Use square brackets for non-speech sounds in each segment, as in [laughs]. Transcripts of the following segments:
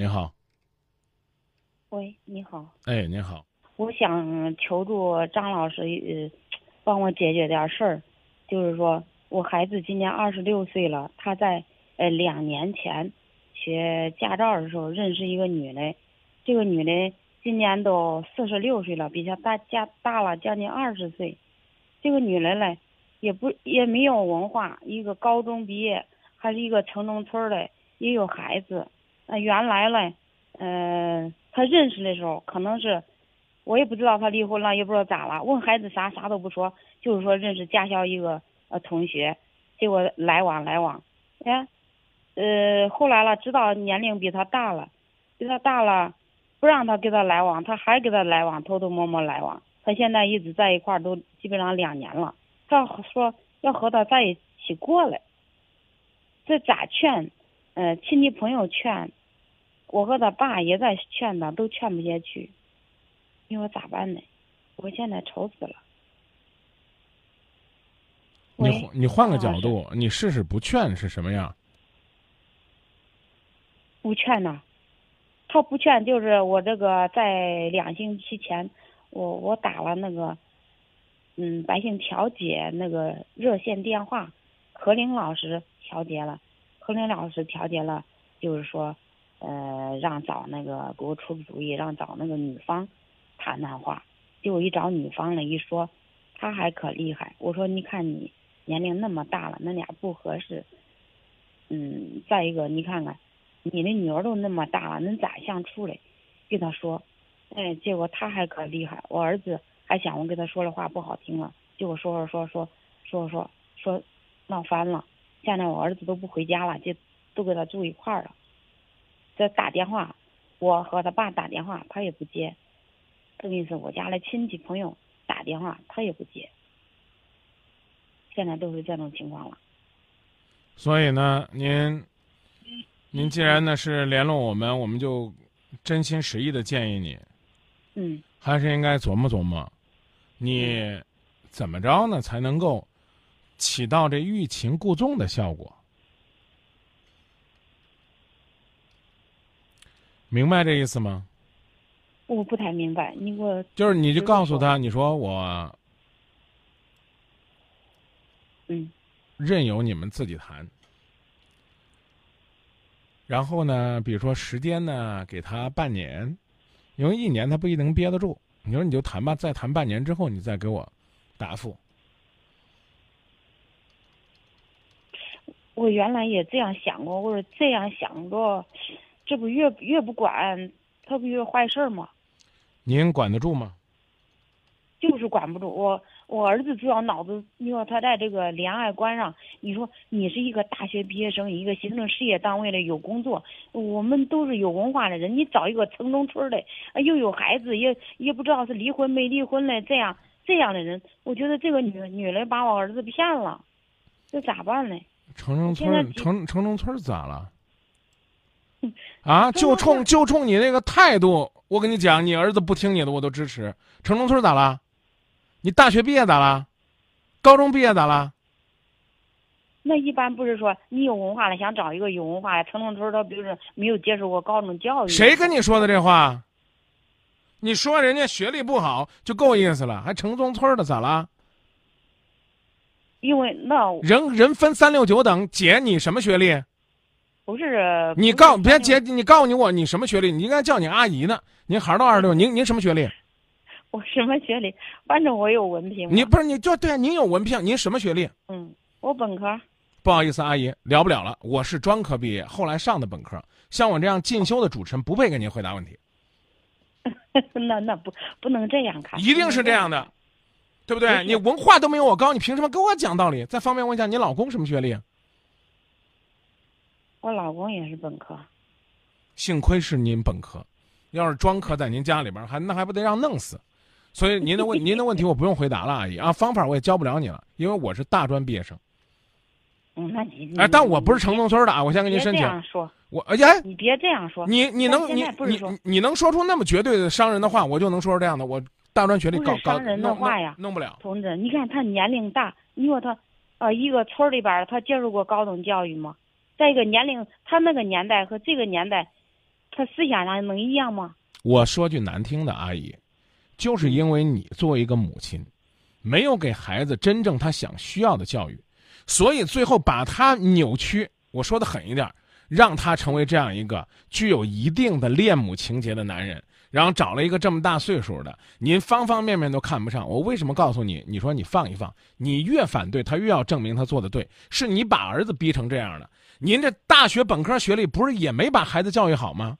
您好，喂，你好，哎，您好，我想求助张老师，呃，帮我解决点事儿。就是说我孩子今年二十六岁了，他在呃两年前学驾照的时候认识一个女的，这个女的今年都四十六岁了，比他大加大了将近二十岁。这个女的嘞，也不也没有文化，一个高中毕业，还是一个城中村的，也有孩子。那原来嘞，嗯、他认识的时候可能是，我也不知道他离婚了，也不知道咋了。问孩子啥啥都不说，就是说认识驾校一个呃同学，结果来往来往，哎，呃，后来了知道年龄比他大了，比他大了，不让他跟他来往，他还跟他来往，偷偷摸摸来往。他现在一直在一块儿都基本上两年了，他说要和他在一起过来，这咋劝？呃，亲戚朋友劝，我和他爸也在劝他，都劝不下去。你说咋办呢？我现在愁死了。你你换个角度，你试试不劝是什么样？不劝呐，他不劝，就是我这个在两星期前，我我打了那个，嗯，百姓调解那个热线电话，何玲老师调解了，何玲老师调解了，就是说，呃，让找那个给我出个主意，让找那个女方谈谈话。结果一找女方了，一说，他还可厉害。我说，你看你年龄那么大了，那俩不合适。嗯，再一个，你看看。你的女儿都那么大了，恁咋相处嘞？跟他说，哎，结果他还可厉害。我儿子还想我跟他说的话不好听了，结果说说说说说说说闹翻了。现在我儿子都不回家了，就都跟他住一块儿了。这打电话，我和他爸打电话，他也不接。等于是我家的亲戚朋友打电话，他也不接。现在都是这种情况了。所以呢，您您既然呢是联络我们，我们就真心实意的建议你，嗯还是应该琢磨琢磨，你怎么着呢才能够起到这欲擒故纵的效果？明白这意思吗？我不太明白，你给我就是你就就是告诉他，你说我嗯任由你们自己谈。然后呢，比如说时间呢，给他半年，因为一年他不一定能憋得住。你说你就谈吧，再谈半年之后，你再给我答复。我原来也这样想过，我说这样想着，这不越越不管，他不越坏事儿吗？您管得住吗？就是管不住我，我儿子主要脑子，你说他在这个恋爱观上，你说你是一个大学毕业生，一个行政事业单位的有工作，我们都是有文化的人，你找一个城中村的，呃又有孩子，也也不知道是离婚没离婚的，这样这样的人，我觉得这个女女人把我儿子骗了，这咋办呢？城中村城城中村咋了？[laughs] 啊，就冲就冲你那个态度，我跟你讲，你儿子不听你的，我都支持。城中村咋啦？你大学毕业咋啦？高中毕业咋啦？那一般不是说你有文化了，想找一个有文化的城中村他，比如说没有接受过高中教育。谁跟你说的这话？你说人家学历不好就够意思了，还城中村的咋啦？因为那人人分三六九等，姐你什么学历？不是你告别姐，你告诉你我你什么学历？你应该叫你阿姨呢。您孩儿都二十六，您您什么学历？[laughs] 我什么学历？反正我有文凭。你不是你就对，您有文凭，您什么学历？嗯，我本科。不好意思，阿姨，聊不了了。我是专科毕业，后来上的本科。像我这样进修的主持人，不配给您回答问题，[laughs] 那那不不能这样看，一定是这样的，对不对？你文化都没有我高，你凭什么跟我讲道理？再方便问一下，你老公什么学历？我老公也是本科，幸亏是您本科，要是专科在您家里边，还那还不得让弄死？所以您的问 [laughs] 您的问题我不用回答了，阿姨啊，方法我也教不了你了，因为我是大专毕业生。嗯，那你哎，但我不是城中村的啊，我先跟您申请。样说，我哎呀，你别这样说，你你能你你你你能说出那么绝对的伤人的话，我就能说出这样的。我大专学历不是搞搞伤人的弄话呀弄弄不了。同志，你看他年龄大，你说他，呃，一个村儿里边儿他接受过高等教育吗？再一个年龄，他那个年代和这个年代，他思想上能一样吗？我说句难听的，阿姨，就是因为你作为一个母亲，没有给孩子真正他想需要的教育，所以最后把他扭曲。我说的狠一点，让他成为这样一个具有一定的恋母情节的男人，然后找了一个这么大岁数的，您方方面面都看不上。我为什么告诉你？你说你放一放，你越反对他越要证明他做的对，是你把儿子逼成这样的。您这大学本科学历不是也没把孩子教育好吗？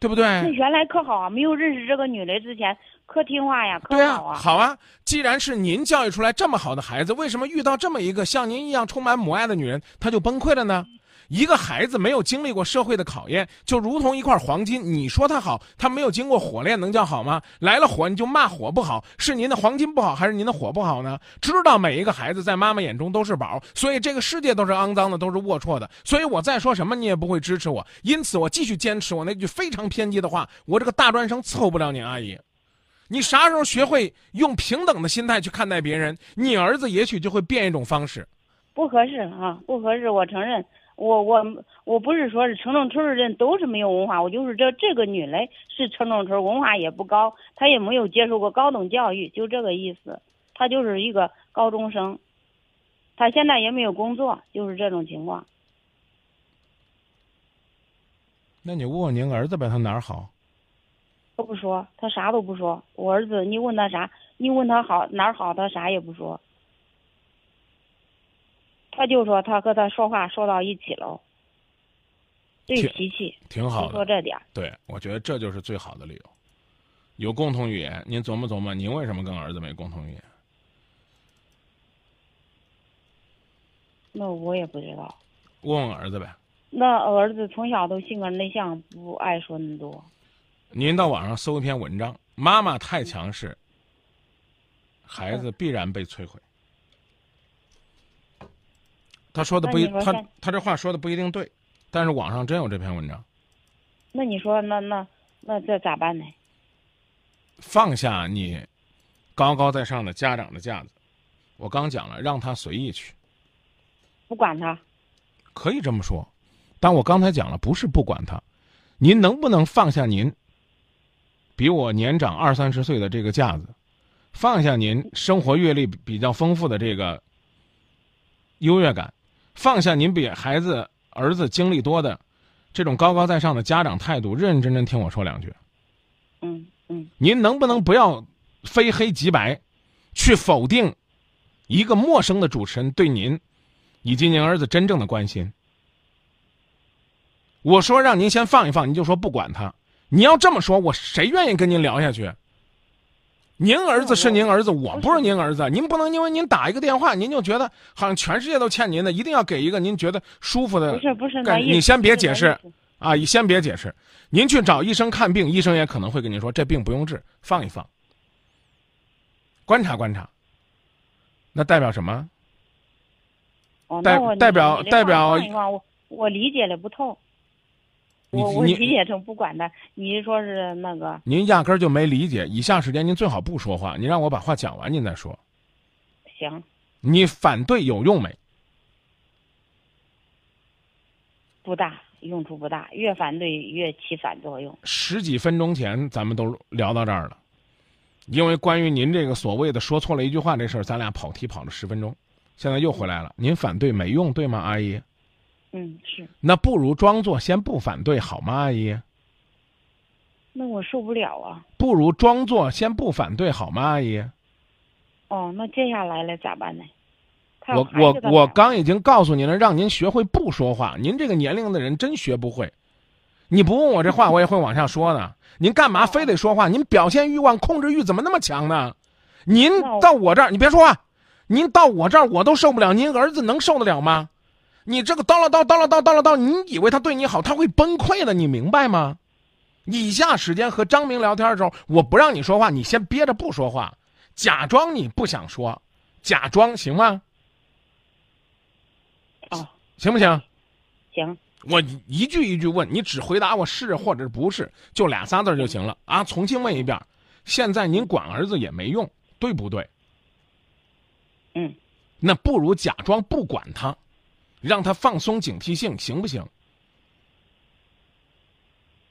对不对？那原来可好啊，没有认识这个女的之前可听话呀，可对好啊，好啊。既然是您教育出来这么好的孩子，为什么遇到这么一个像您一样充满母爱的女人，她就崩溃了呢？一个孩子没有经历过社会的考验，就如同一块黄金。你说他好，他没有经过火炼，能叫好吗？来了火，你就骂火不好，是您的黄金不好，还是您的火不好呢？知道每一个孩子在妈妈眼中都是宝，所以这个世界都是肮脏的，都是龌龊的。所以我再说什么，你也不会支持我。因此，我继续坚持我那句非常偏激的话：我这个大专生伺候不了你阿姨。你啥时候学会用平等的心态去看待别人，你儿子也许就会变一种方式。不合适啊，不合适，我承认。我我我不是说是城中村的人都是没有文化，我就是这这个女的是城中村，文化也不高，她也没有接受过高等教育，就这个意思。她就是一个高中生，她现在也没有工作，就是这种情况。那你问问您儿子呗，他哪儿好？他不说，他啥都不说。我儿子，你问他啥？你问他好哪儿好，他啥也不说。他就说他和他说话说到一起了，对脾气，挺好的说。这点儿。对，我觉得这就是最好的理由。有共同语言，您琢磨琢磨，您为什么跟儿子没共同语言？那我也不知道。问问儿子呗。那儿子从小都性格内向，不爱说那么多。您到网上搜一篇文章，妈妈太强势，孩子必然被摧毁。他说的不一，他他这话说的不一定对，但是网上真有这篇文章。那你说，那那那这咋办呢？放下你高高在上的家长的架子，我刚讲了，让他随意去，不管他，可以这么说。但我刚才讲了，不是不管他，您能不能放下您比我年长二三十岁的这个架子，放下您生活阅历比较丰富的这个优越感，放下您比孩子儿子经历多的这种高高在上的家长态度，认认真真听我说两句。嗯嗯，您能不能不要非黑即白，去否定一个陌生的主持人对您以及您儿子真正的关心？我说让您先放一放，您就说不管他。你要这么说，我谁愿意跟您聊下去？您儿子是您儿子，我不是您儿子。您不能因为您打一个电话，您就觉得好像全世界都欠您的，一定要给一个您觉得舒服的。不是不是你先别解释啊，你先别解释，您去找医生看病，医生也可能会跟您说这病不用治，放一放，观察观察。那代表什么？哦，代代表代表我我理解的不透。我我理解成不管他，你说是那个您压根儿就没理解。以下时间您最好不说话，您让我把话讲完，您再说。行你反对有用没？不大用处不大，越反对越起反作用。十几分钟前咱们都聊到这儿了，因为关于您这个所谓的说错了一句话这事儿，咱俩跑题跑了十分钟，现在又回来了。您反对没用，对吗，阿姨？嗯，是。那不如装作先不反对好吗，阿姨？那我受不了啊！不如装作先不反对好吗，阿姨？哦，那接下来了咋办呢？我我我刚已经告诉您了，让您学会不说话。您这个年龄的人真学不会。你不问我这话，我也会往下说呢。您干嘛非得说话？您表现欲望、控制欲怎么那么强呢？您到我这儿，你别说话。您到我这儿，我都受不了，您儿子能受得了吗？你这个叨唠叨叨唠叨叨唠叨，你以为他对你好，他会崩溃的，你明白吗？以下时间和张明聊天的时候，我不让你说话，你先憋着不说话，假装你不想说，假装行吗？哦，行不行？行，我一一句一句问你，只回答我是或者不是，就俩仨字就行了啊！重新问一遍，现在您管儿子也没用，对不对？嗯，那不如假装不管他，让他放松警惕性，行不行？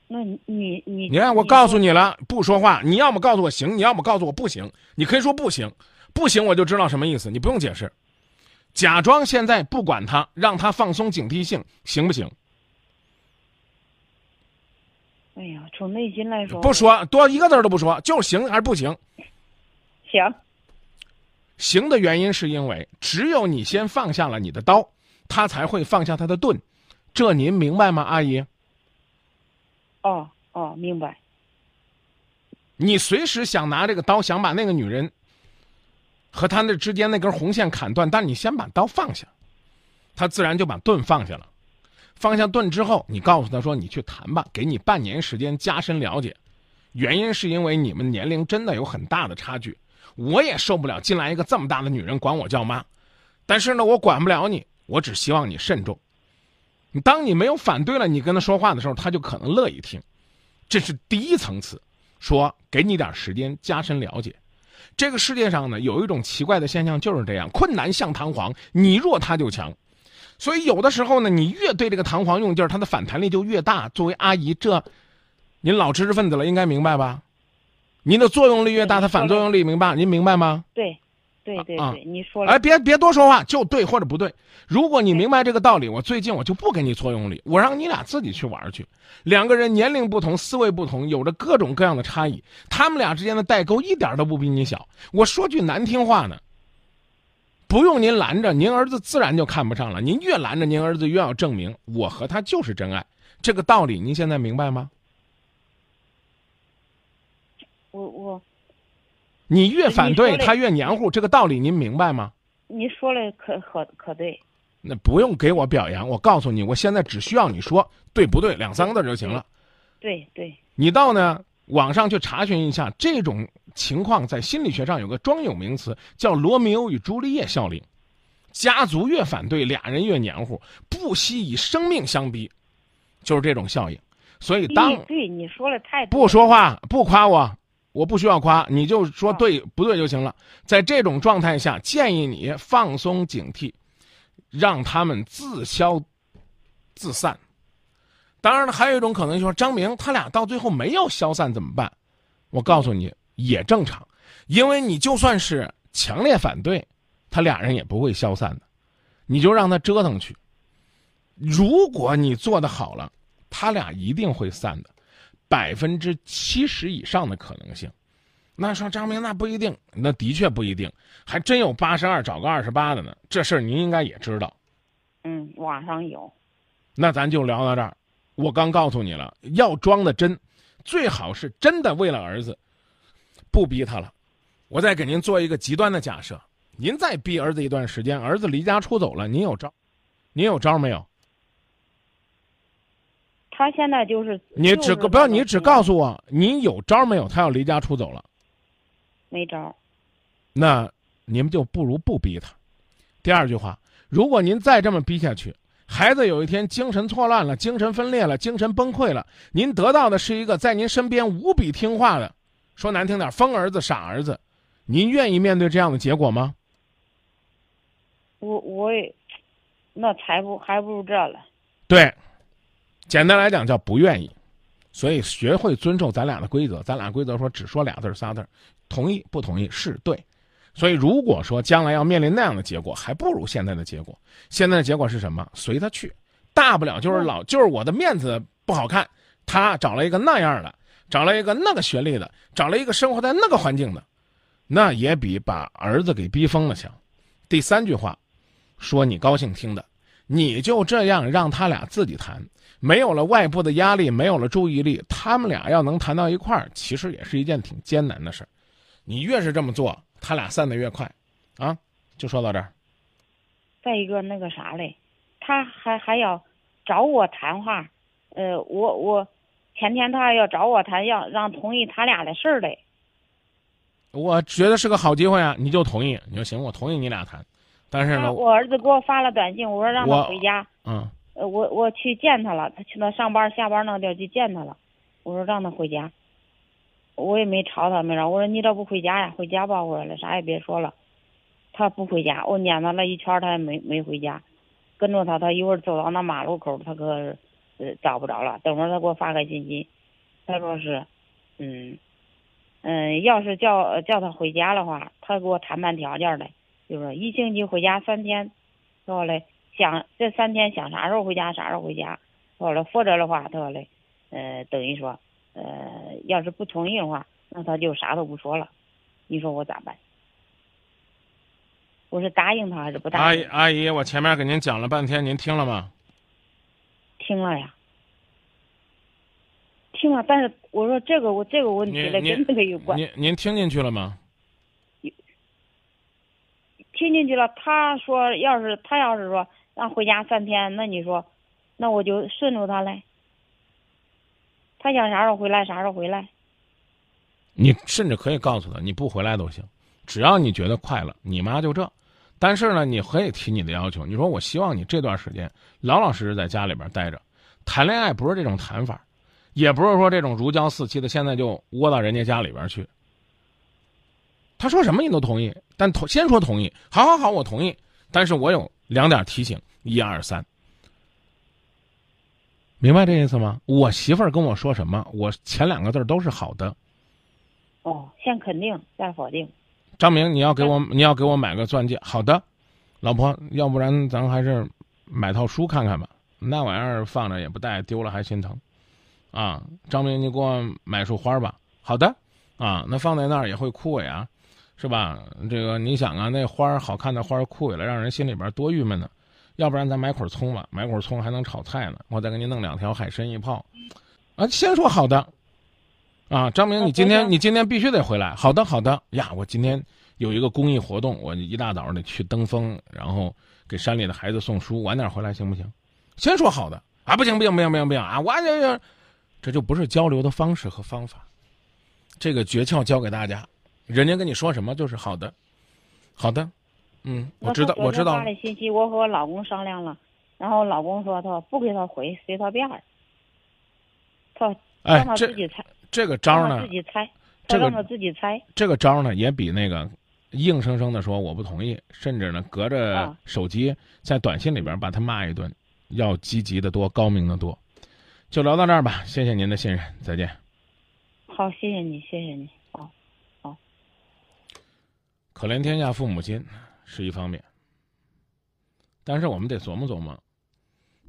那你你你你看，我告诉你了，不说话。你要么告诉我行，你要么告诉我不行。你可以说不行，不行我就知道什么意思，你不用解释。假装现在不管他，让他放松警惕性，行不行？哎呀，从内心来说，不说多一个字都不说，就是行还是不行？行，行的原因是因为只有你先放下了你的刀，他才会放下他的盾。这您明白吗，阿姨？哦哦，明白。你随时想拿这个刀，想把那个女人和他那之间那根红线砍断，但你先把刀放下，他自然就把盾放下了。放下盾之后，你告诉他说：“你去谈吧，给你半年时间加深了解。”原因是因为你们年龄真的有很大的差距，我也受不了进来一个这么大的女人管我叫妈，但是呢，我管不了你，我只希望你慎重。你当你没有反对了，你跟他说话的时候，他就可能乐意听。这是第一层次，说给你点时间加深了解。这个世界上呢，有一种奇怪的现象就是这样：困难像弹簧，你弱他就强。所以有的时候呢，你越对这个弹簧用劲儿，它的反弹力就越大。作为阿姨，这您老知识分子了，应该明白吧？您的作用力越大，它反作用力明白？您明白吗？对，对对啊对，你说了。哎，别别多说话，就对或者不对。如果你明白这个道理，我最近我就不给你作用力，我让你俩自己去玩去。两个人年龄不同，思维不同，有着各种各样的差异，他们俩之间的代沟一点都不比你小。我说句难听话呢，不用您拦着，您儿子自然就看不上了。您越拦着，您儿子越要证明我和他就是真爱。这个道理您现在明白吗？我我，你越反对，他越黏糊，这个道理您明白吗？你说的可可可对。那不用给我表扬，我告诉你，我现在只需要你说对不对两三个字就行了。对对，你到呢网上去查询一下，这种情况在心理学上有个专有名词，叫罗密欧与朱丽叶效应。家族越反对，俩人越黏糊，不惜以生命相逼，就是这种效应。所以当对对你说的太对不说话不夸我，我不需要夸，你就说对不对就行了。在这种状态下，建议你放松警惕，让他们自消自散。当然了，还有一种可能就是说，张明他俩到最后没有消散怎么办？我告诉你，也正常，因为你就算是强烈反对，他俩人也不会消散的，你就让他折腾去。如果你做的好了，他俩一定会散的，百分之七十以上的可能性。那说张明那不一定，那的确不一定，还真有八十二找个二十八的呢。这事儿您应该也知道。嗯，网上有。那咱就聊到这儿。我刚告诉你了，要装的真，最好是真的为了儿子，不逼他了。我再给您做一个极端的假设，您再逼儿子一段时间，儿子离家出走了，您有招？您有招没有？他现在就是你只不要，你只告诉诉我你有招没有？他要离家出走了，没招。那你们就不如不逼他。第二句话，如果您再这么逼下去，孩子有一天精神错乱了、精神分裂了、精神崩溃了，您得到的是一个在您身边无比听话的，说难听点，疯儿子、傻儿子。您愿意面对这样的结果吗？我我也，那才不还不如这了。对，简单来讲叫不愿意。所以学会尊重咱俩的规则，咱俩规则说只说俩字儿仨字儿，同意不同意是对。所以如果说将来要面临那样的结果，还不如现在的结果。现在的结果是什么？随他去，大不了就是老就是我的面子不好看，他找了一个那样的，找了一个那个学历的，找了一个生活在那个环境的，那也比把儿子给逼疯了强。第三句话，说你高兴听的，你就这样让他俩自己谈，没有了外部的压力，没有了注意力，他们俩要能谈到一块儿，其实也是一件挺艰难的事儿。你越是这么做，他俩散得越快，啊，就说到这儿。再一个那个啥嘞，他还还要找我谈话，呃，我我前天他要找我谈，要让同意他俩的事儿嘞。我觉得是个好机会啊，你就同意，你说行，我同意你俩谈，但是呢，我儿子给我发了短信，我说让他回家，嗯，呃，我我去见他了，他去那上班下班那地儿去见他了，我说让他回家，我也没吵他没啥，我说你这不回家呀？回家吧，我说了啥也别说了，他不回家，我撵他了一圈，他也没没回家，跟着他，他一会儿走到那马路口，他可呃找不着了，等会儿他给我发个信息，他说是，嗯，嗯，要是叫叫他回家的话，他给我谈判条件嘞，就说一星期回家三天，说嘞想这三天想啥时候回家啥时候回家，说了否则的话，他说嘞，呃，等于说，呃，要是不同意的话，那他就啥都不说了，你说我咋办？我是答应他还是不答阿姨应？阿姨，我前面给您讲了半天，您听了吗？听了呀，听了，但是我说这个我这个问题嘞您跟那个有关，您您听进去了吗？听进去了。他说要是他要是说让回家三天，那你说，那我就顺着他嘞。他想啥时候回来啥时候回来。你甚至可以告诉他，你不回来都行，只要你觉得快乐，你妈就这。但是呢，你可以提你的要求，你说我希望你这段时间老老实实在家里边待着，谈恋爱不是这种谈法，也不是说这种如胶似漆的，现在就窝到人家家里边去。他说什么你都同意，但同先说同意，好好好，我同意，但是我有两点提醒，一二三，明白这意思吗？我媳妇儿跟我说什么，我前两个字儿都是好的。哦，先肯定再否定。张明，你要给我你要给我买个钻戒，好的，老婆，要不然咱还是买套书看看吧，那玩意儿放着也不带，丢了还心疼，啊，张明，你给我买束花吧，好的，啊，那放在那儿也会枯萎啊，是吧？这个你想啊，那花儿好看的花儿枯萎了，让人心里边多郁闷呢。要不然咱买捆葱吧，买捆葱还能炒菜呢，我再给你弄两条海参一泡，啊，先说好的。啊，张明，啊你今天你今天必须得回来。好的，好的呀，我今天有一个公益活动，我一大早得去登峰，然后给山里的孩子送书，晚点回来行不行？先说好的啊，不行不行不行不行不行啊，我这这这就不是交流的方式和方法。这个诀窍教给大家，人家跟你说什么就是好的，好的，嗯，我知道我知道发，的信息我和我老公商量了，然后老公说他不给他回，随他便儿。他让他，哎自己猜，这个招呢自，己猜，这个他让他自己猜。这个招呢，也比那个硬生生的说我不同意，甚至呢隔着啊手机在短信里边把他骂一顿，要积极的多，高明的多。就聊到这儿吧，谢谢您的信任，再见。好，谢谢你，谢谢你。可怜天下父母心是一方面，但是我们得琢磨琢磨，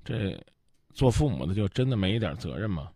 这做父母的就真的没一点责任吗？